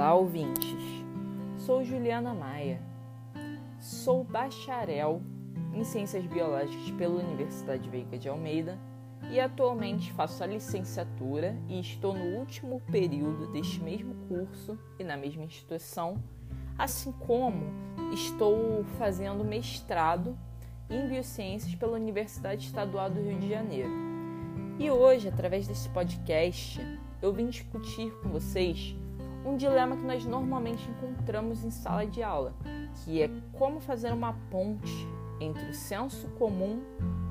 Olá, ouvintes. Sou Juliana Maia. Sou bacharel em Ciências Biológicas pela Universidade Veiga de Almeida e atualmente faço a licenciatura e estou no último período deste mesmo curso e na mesma instituição, assim como estou fazendo mestrado em Biociências pela Universidade Estadual do Rio de Janeiro. E hoje, através desse podcast, eu vim discutir com vocês um dilema que nós normalmente encontramos em sala de aula, que é como fazer uma ponte entre o senso comum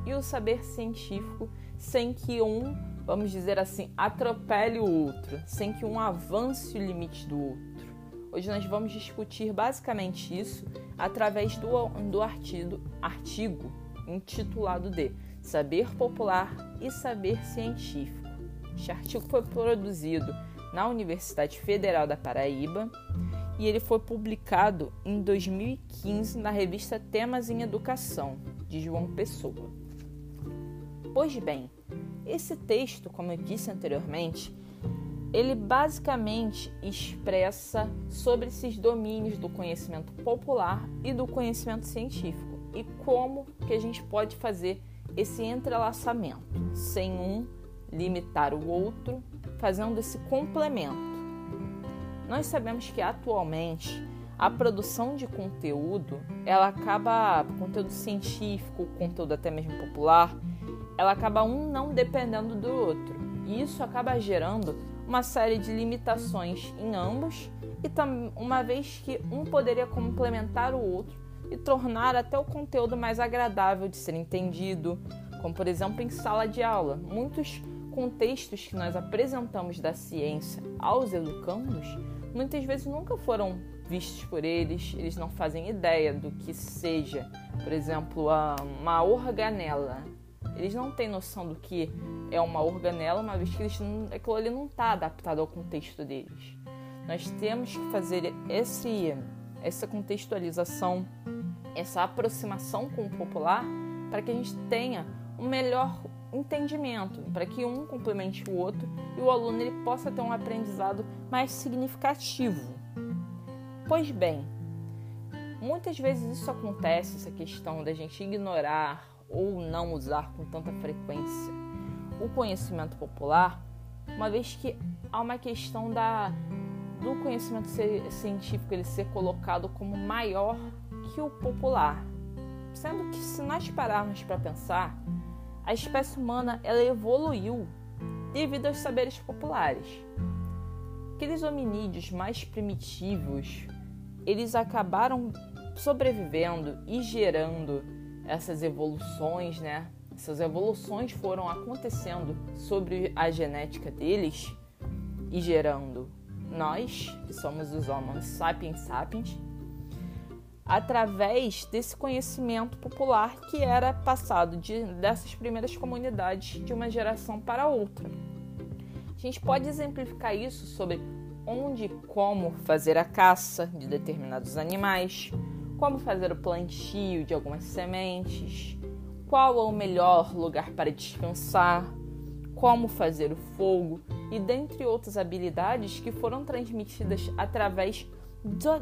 e o saber científico sem que um, vamos dizer assim, atropele o outro, sem que um avance o limite do outro. Hoje nós vamos discutir basicamente isso através do, do artigo, artigo intitulado de Saber Popular e Saber Científico. Este artigo foi produzido na Universidade Federal da Paraíba e ele foi publicado em 2015 na revista Temas em Educação, de João Pessoa. Pois bem, esse texto, como eu disse anteriormente, ele basicamente expressa sobre esses domínios do conhecimento popular e do conhecimento científico e como que a gente pode fazer esse entrelaçamento sem um limitar o outro, fazendo esse complemento. Nós sabemos que atualmente a produção de conteúdo, ela acaba, conteúdo científico, conteúdo até mesmo popular, ela acaba um não dependendo do outro. E isso acaba gerando uma série de limitações em ambos e uma vez que um poderia complementar o outro e tornar até o conteúdo mais agradável de ser entendido, como por exemplo em sala de aula. Muitos contextos que nós apresentamos da ciência aos educandos muitas vezes nunca foram vistos por eles, eles não fazem ideia do que seja, por exemplo, uma organela. Eles não têm noção do que é uma organela, uma vez que eles não, aquilo ali não está adaptado ao contexto deles. Nós temos que fazer esse, essa contextualização, essa aproximação com o popular, para que a gente tenha um melhor entendimento, para que um complemente o outro e o aluno ele possa ter um aprendizado mais significativo. Pois bem, muitas vezes isso acontece, essa questão da gente ignorar ou não usar com tanta frequência o conhecimento popular, uma vez que há uma questão da do conhecimento científico ele ser colocado como maior que o popular. Sendo que se nós pararmos para pensar, a espécie humana ela evoluiu devido aos saberes populares. Aqueles hominídeos mais primitivos, eles acabaram sobrevivendo e gerando essas evoluções, né? Essas evoluções foram acontecendo sobre a genética deles e gerando nós, que somos os Homo sapiens sapiens, através desse conhecimento popular que era passado de, dessas primeiras comunidades de uma geração para outra. A gente pode exemplificar isso sobre onde e como fazer a caça de determinados animais, como fazer o plantio de algumas sementes, qual é o melhor lugar para descansar, como fazer o fogo e dentre outras habilidades que foram transmitidas através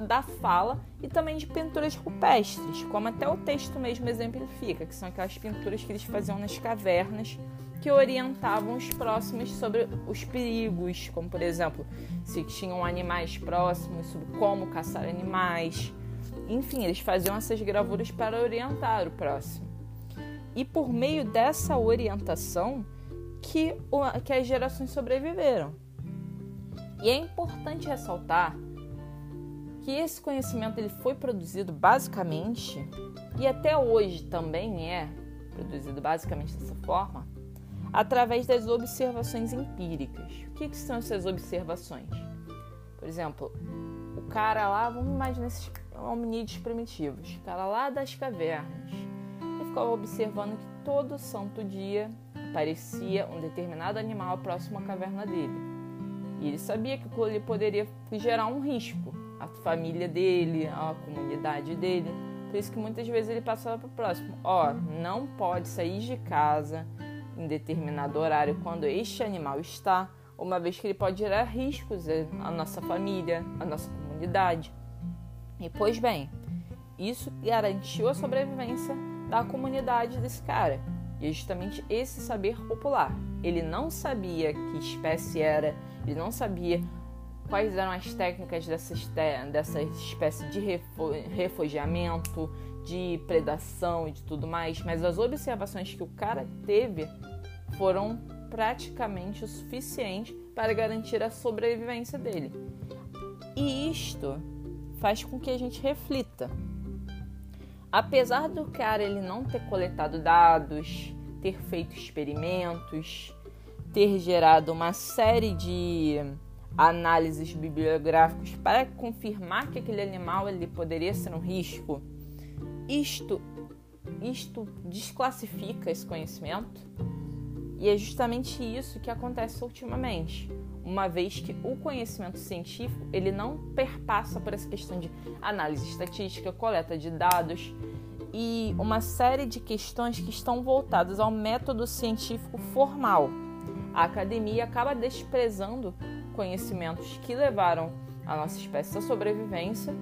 da fala e também de pinturas rupestres, como até o texto mesmo exemplifica, que são aquelas pinturas que eles faziam nas cavernas que orientavam os próximos sobre os perigos, como por exemplo, se tinham animais próximos, sobre como caçar animais. Enfim, eles faziam essas gravuras para orientar o próximo. E por meio dessa orientação que, que as gerações sobreviveram. E é importante ressaltar que esse conhecimento ele foi produzido basicamente e até hoje também é produzido basicamente dessa forma através das observações empíricas. O que, que são essas observações? Por exemplo, o cara lá, vamos imaginar esses hominídeos primitivos, o cara lá das cavernas, ele ficava observando que todo santo dia aparecia um determinado animal próximo à caverna dele. E ele sabia que ali poderia gerar um risco a família dele, a comunidade dele. Por isso que muitas vezes ele passava para o próximo. Ó, não pode sair de casa em determinado horário quando este animal está, uma vez que ele pode gerar riscos à nossa família, à nossa comunidade. E pois bem, isso garantiu a sobrevivência da comunidade desse cara. E é justamente esse saber popular. Ele não sabia que espécie era, ele não sabia quais eram as técnicas dessas, dessa espécie de refugiamento, de predação e de tudo mais, mas as observações que o cara teve foram praticamente o suficiente para garantir a sobrevivência dele. E isto faz com que a gente reflita. Apesar do cara ele não ter coletado dados, ter feito experimentos, ter gerado uma série de análises bibliográficas para confirmar que aquele animal ele poderia ser um risco, isto isto desclassifica esse conhecimento e é justamente isso que acontece ultimamente, uma vez que o conhecimento científico ele não perpassa por essa questão de análise estatística, coleta de dados e uma série de questões que estão voltadas ao método científico formal. A academia acaba desprezando conhecimentos que levaram a nossa espécie à sobrevivência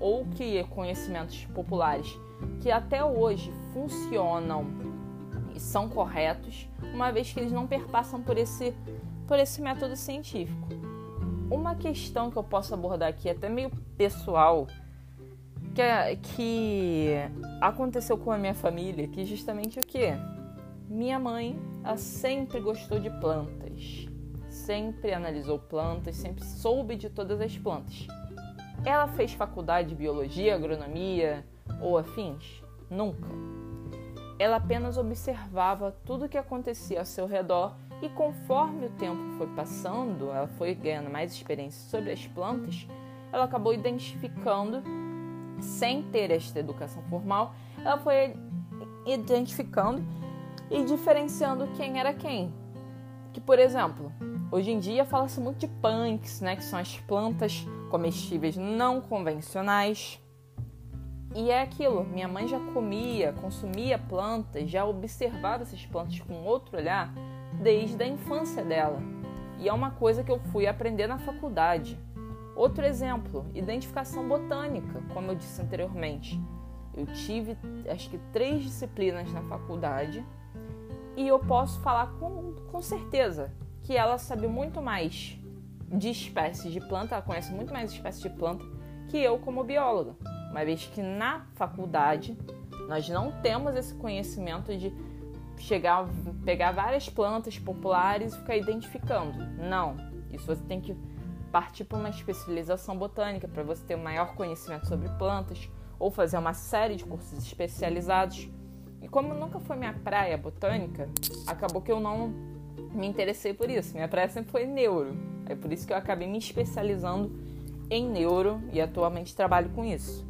ou que conhecimentos populares que até hoje funcionam e são corretos, uma vez que eles não perpassam por esse, por esse método científico. Uma questão que eu posso abordar aqui, até meio pessoal, que, é, que aconteceu com a minha família, que justamente o que? Minha mãe ela sempre gostou de plantas, sempre analisou plantas, sempre soube de todas as plantas. Ela fez faculdade de biologia, agronomia ou afins? Nunca. Ela apenas observava tudo o que acontecia ao seu redor e conforme o tempo foi passando, ela foi ganhando mais experiência sobre as plantas, ela acabou identificando, sem ter esta educação formal, ela foi identificando e diferenciando quem era quem. Que, por exemplo, hoje em dia fala-se muito de punks, né, que são as plantas comestíveis não convencionais. E é aquilo, minha mãe já comia, consumia plantas, já observava essas plantas com outro olhar desde a infância dela. E é uma coisa que eu fui aprender na faculdade. Outro exemplo, identificação botânica, como eu disse anteriormente. Eu tive acho que três disciplinas na faculdade e eu posso falar com, com certeza que ela sabe muito mais de espécies de planta, ela conhece muito mais espécies de planta que eu como bióloga uma vez que na faculdade nós não temos esse conhecimento de chegar, pegar várias plantas populares e ficar identificando. Não, isso você tem que partir para uma especialização botânica para você ter um maior conhecimento sobre plantas ou fazer uma série de cursos especializados. E como nunca foi minha praia botânica, acabou que eu não me interessei por isso. Minha praia sempre foi neuro. É por isso que eu acabei me especializando em neuro e atualmente trabalho com isso.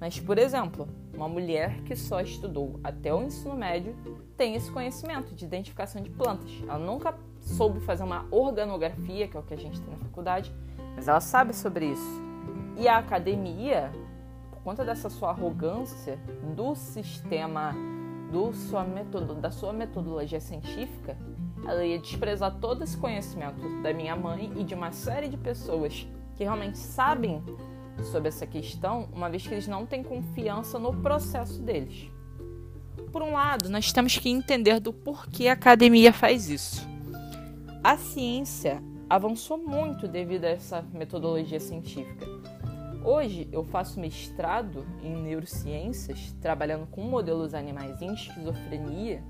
Mas, por exemplo, uma mulher que só estudou até o ensino médio tem esse conhecimento de identificação de plantas. Ela nunca soube fazer uma organografia, que é o que a gente tem na faculdade, mas ela sabe sobre isso. E a academia, por conta dessa sua arrogância do sistema, do sua metodo, da sua metodologia científica, ela ia desprezar todo esse conhecimento da minha mãe e de uma série de pessoas que realmente sabem sobre essa questão, uma vez que eles não têm confiança no processo deles. Por um lado, nós temos que entender do porquê a academia faz isso. A ciência avançou muito devido a essa metodologia científica. Hoje eu faço mestrado em neurociências, trabalhando com modelos animais em esquizofrenia,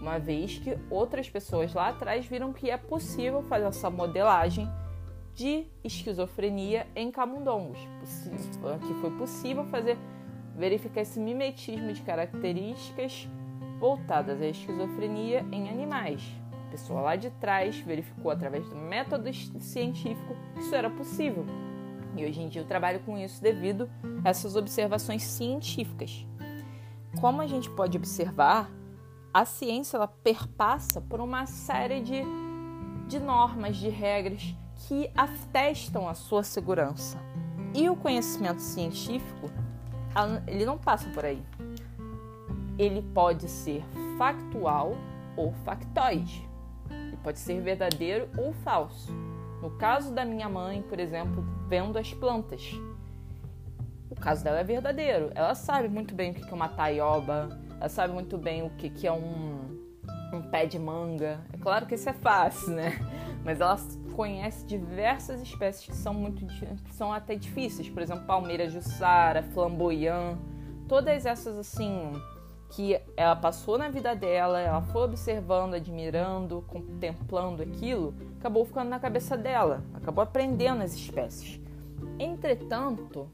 uma vez que outras pessoas lá atrás viram que é possível fazer essa modelagem de esquizofrenia em camundongos, que foi possível fazer verificar esse mimetismo de características voltadas à esquizofrenia em animais. A pessoa lá de trás verificou através do método científico que isso era possível. E hoje em dia eu trabalho com isso devido a essas observações científicas. Como a gente pode observar, a ciência ela perpassa por uma série de, de normas, de regras que atestam a sua segurança. E o conhecimento científico, ele não passa por aí. Ele pode ser factual ou factoide. Ele pode ser verdadeiro ou falso. No caso da minha mãe, por exemplo, vendo as plantas. O caso dela é verdadeiro. Ela sabe muito bem o que é uma taioba, ela sabe muito bem o que é um, um pé de manga. É claro que isso é fácil, né? Mas ela conhece diversas espécies que são muito que são até difíceis, por exemplo, palmeira jussara, flamboyant, todas essas assim que ela passou na vida dela, ela foi observando, admirando, contemplando aquilo, acabou ficando na cabeça dela, acabou aprendendo as espécies. Entretanto,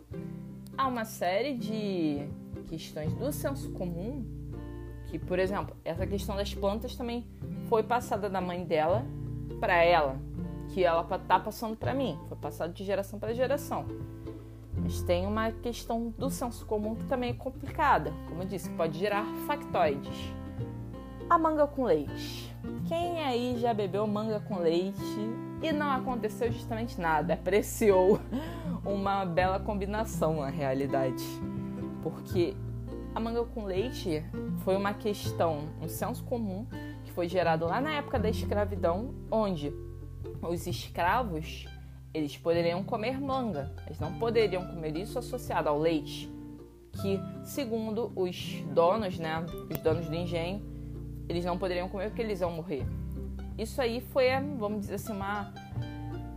há uma série de questões do senso comum que, por exemplo, essa questão das plantas também foi passada da mãe dela para ela, que ela tá passando para mim, foi passado de geração para geração. Mas tem uma questão do senso comum que também é complicada, como eu disse, pode gerar factoides. A manga com leite. Quem aí já bebeu manga com leite e não aconteceu justamente nada? Apreciou uma bela combinação na realidade. Porque a manga com leite foi uma questão, um senso comum que foi gerado lá na época da escravidão, onde os escravos eles poderiam comer manga, eles não poderiam comer isso associado ao leite, que segundo os donos, né, os donos do engenho, eles não poderiam comer porque eles iam morrer. Isso aí foi, vamos dizer assim, uma,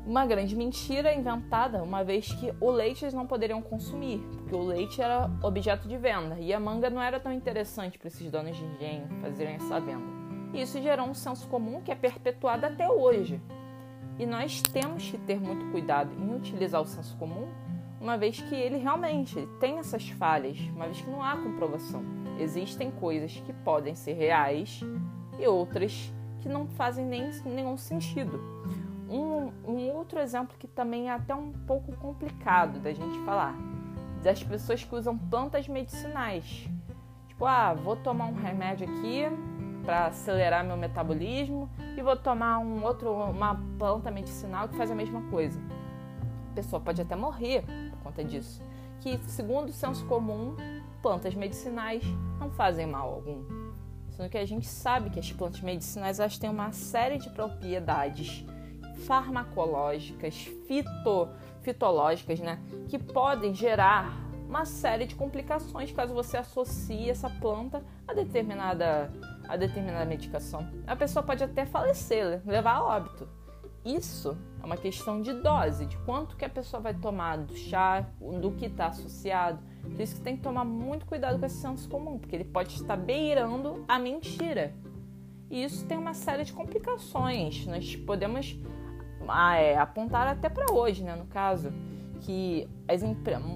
uma grande mentira inventada, uma vez que o leite eles não poderiam consumir, porque o leite era objeto de venda e a manga não era tão interessante para esses donos de engenho fazerem essa venda. E isso gerou um senso comum que é perpetuado até hoje. E nós temos que ter muito cuidado em utilizar o senso comum, uma vez que ele realmente tem essas falhas, uma vez que não há comprovação. Existem coisas que podem ser reais e outras que não fazem nem, nenhum sentido. Um, um outro exemplo que também é até um pouco complicado da gente falar, das pessoas que usam plantas medicinais. Tipo, ah, vou tomar um remédio aqui para acelerar meu metabolismo e vou tomar um outro, uma planta medicinal que faz a mesma coisa. A pessoa pode até morrer por conta disso. Que, segundo o senso comum, plantas medicinais não fazem mal algum. Sendo que a gente sabe que as plantas medicinais elas têm uma série de propriedades farmacológicas, fito, fitológicas, né, que podem gerar uma série de complicações caso você associe essa planta a determinada a determinada medicação. A pessoa pode até falecer, levar a óbito. Isso é uma questão de dose, de quanto que a pessoa vai tomar do chá, do que está associado. Por isso que tem que tomar muito cuidado com esse senso comum, porque ele pode estar beirando a mentira. E isso tem uma série de complicações. Nós podemos é, apontar até para hoje, né, no caso que as,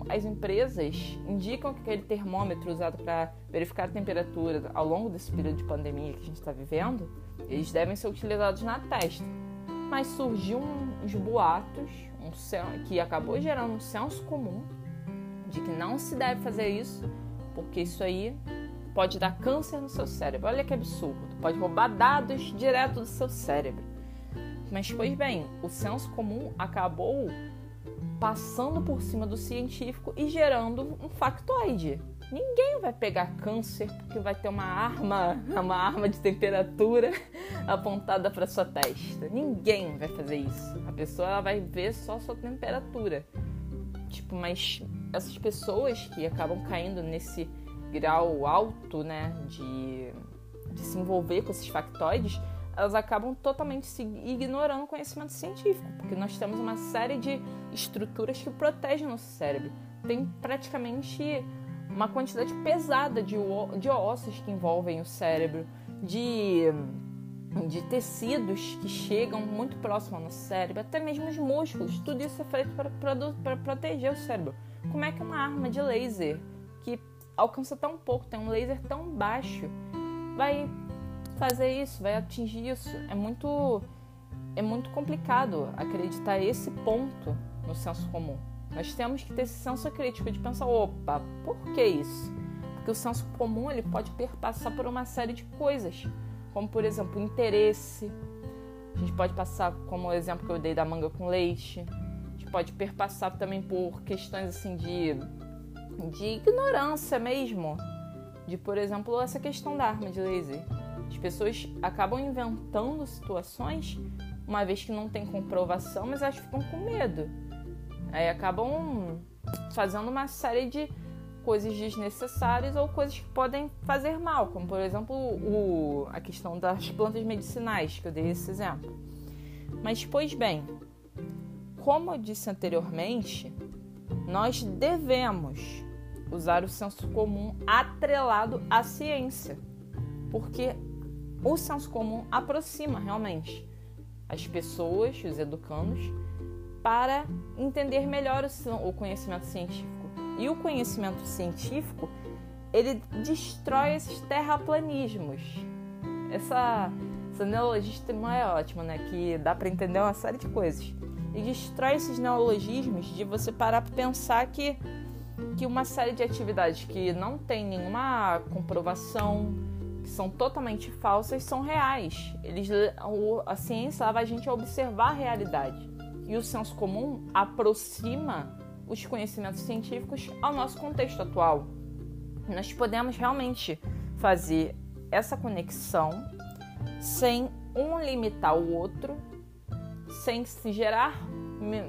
as empresas indicam que aquele termômetro usado para verificar a temperatura ao longo desse período de pandemia que a gente está vivendo, eles devem ser utilizados na testa. Mas surgiu uns boatos um, que acabou gerando um senso comum de que não se deve fazer isso, porque isso aí pode dar câncer no seu cérebro. Olha que absurdo. Pode roubar dados direto do seu cérebro. Mas, pois bem, o senso comum acabou passando por cima do científico e gerando um factoide. Ninguém vai pegar câncer porque vai ter uma arma, uma arma de temperatura apontada para sua testa. Ninguém vai fazer isso. A pessoa vai ver só sua temperatura. Tipo, mas essas pessoas que acabam caindo nesse grau alto, né, de, de se envolver com esses factoides, elas acabam totalmente ignorando o conhecimento científico, porque nós temos uma série de estruturas que protegem nosso cérebro. Tem praticamente uma quantidade pesada de, de ossos que envolvem o cérebro, de, de tecidos que chegam muito próximo ao nosso cérebro, até mesmo os músculos. Tudo isso é feito para proteger o cérebro. Como é que uma arma de laser que alcança tão pouco, tem um laser tão baixo, vai fazer isso, vai atingir isso. É muito é muito complicado acreditar esse ponto no senso comum. Nós temos que ter esse senso crítico de pensar, opa, por que isso? Porque o senso comum ele pode perpassar por uma série de coisas, como por exemplo, interesse. A gente pode passar como o exemplo que eu dei da manga com leite. A gente pode perpassar também por questões assim de de ignorância mesmo, de por exemplo essa questão da arma de laser as pessoas acabam inventando situações, uma vez que não tem comprovação, mas elas ficam com medo. Aí acabam fazendo uma série de coisas desnecessárias ou coisas que podem fazer mal, como por exemplo o, a questão das plantas medicinais, que eu dei esse exemplo. Mas, pois bem, como eu disse anteriormente, nós devemos usar o senso comum atrelado à ciência, porque o senso comum aproxima realmente as pessoas, os educandos, para entender melhor o conhecimento científico. E o conhecimento científico, ele destrói esses terraplanismos. Essa, essa neologismo é ótima, né? Que dá para entender uma série de coisas. E destrói esses neologismos de você parar para pensar que, que uma série de atividades que não tem nenhuma comprovação, que são totalmente falsas, são reais. Eles, a ciência leva a gente a observar a realidade. E o senso comum aproxima os conhecimentos científicos ao nosso contexto atual. Nós podemos realmente fazer essa conexão sem um limitar o outro, sem se gerar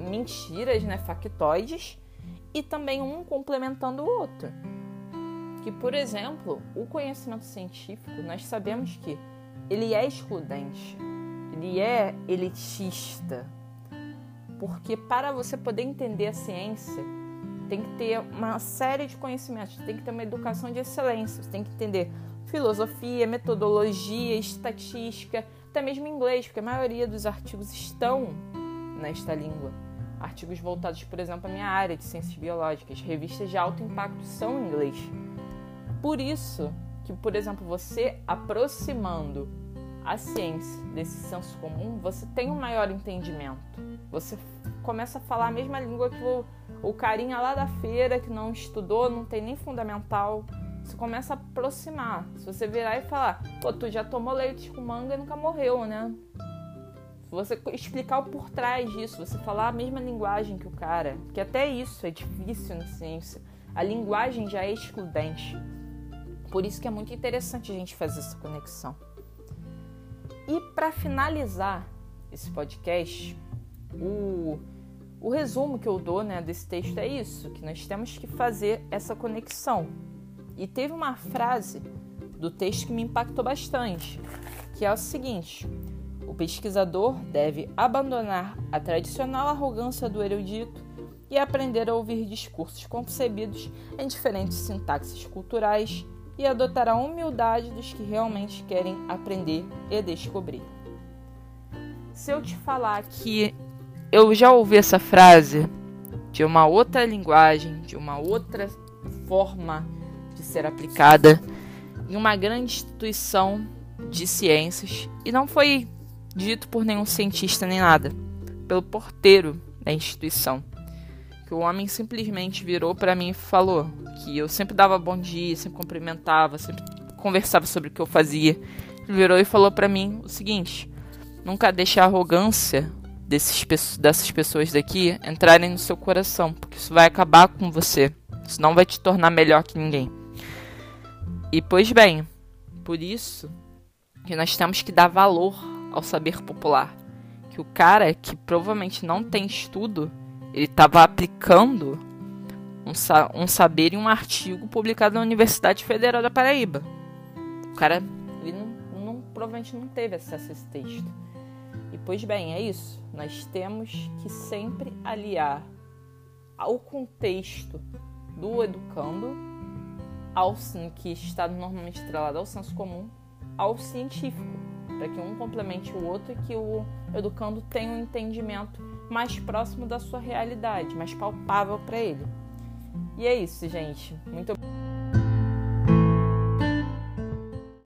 mentiras, né, factoides, e também um complementando o outro. Que, por exemplo, o conhecimento científico, nós sabemos que ele é excludente, ele é elitista, porque para você poder entender a ciência, tem que ter uma série de conhecimentos, tem que ter uma educação de excelência, você tem que entender filosofia, metodologia, estatística, até mesmo inglês, porque a maioria dos artigos estão nesta língua. Artigos voltados, por exemplo, à minha área de ciências biológicas, revistas de alto impacto são em inglês. Por isso que, por exemplo, você aproximando a ciência desse senso comum, você tem um maior entendimento. Você começa a falar a mesma língua que o, o carinha lá da feira que não estudou, não tem nem fundamental. Você começa a aproximar. Se você virar e falar, pô, tu já tomou leite com manga e nunca morreu, né? Você explicar o por trás disso, você falar a mesma linguagem que o cara, que até isso é difícil na ciência. A linguagem já é excludente. Por isso que é muito interessante a gente fazer essa conexão. E para finalizar esse podcast, o, o resumo que eu dou né, desse texto é isso: que nós temos que fazer essa conexão. E teve uma frase do texto que me impactou bastante, que é o seguinte: o pesquisador deve abandonar a tradicional arrogância do erudito e aprender a ouvir discursos concebidos em diferentes sintaxes culturais e adotar a humildade dos que realmente querem aprender e descobrir. Se eu te falar que eu já ouvi essa frase de uma outra linguagem, de uma outra forma de ser aplicada em uma grande instituição de ciências e não foi dito por nenhum cientista nem nada, pelo porteiro da instituição que o homem simplesmente virou para mim e falou que eu sempre dava bom dia, sempre cumprimentava, sempre conversava sobre o que eu fazia. Ele virou e falou para mim o seguinte: nunca deixe a arrogância desses, dessas pessoas daqui entrarem no seu coração, porque isso vai acabar com você. Isso não vai te tornar melhor que ninguém. E pois bem, por isso que nós temos que dar valor ao saber popular. Que o cara que provavelmente não tem estudo ele estava aplicando um, sa um, saber em um artigo publicado na Universidade Federal da Paraíba. O cara ele não, não, provavelmente não teve acesso a esse texto. E pois bem, é isso. Nós temos que sempre aliar ao contexto do educando, ao que está normalmente atrelado ao senso comum, ao científico, para que um complemente o outro e que o educando tenha um entendimento mais próximo da sua realidade, mais palpável para ele. E é isso, gente. Muito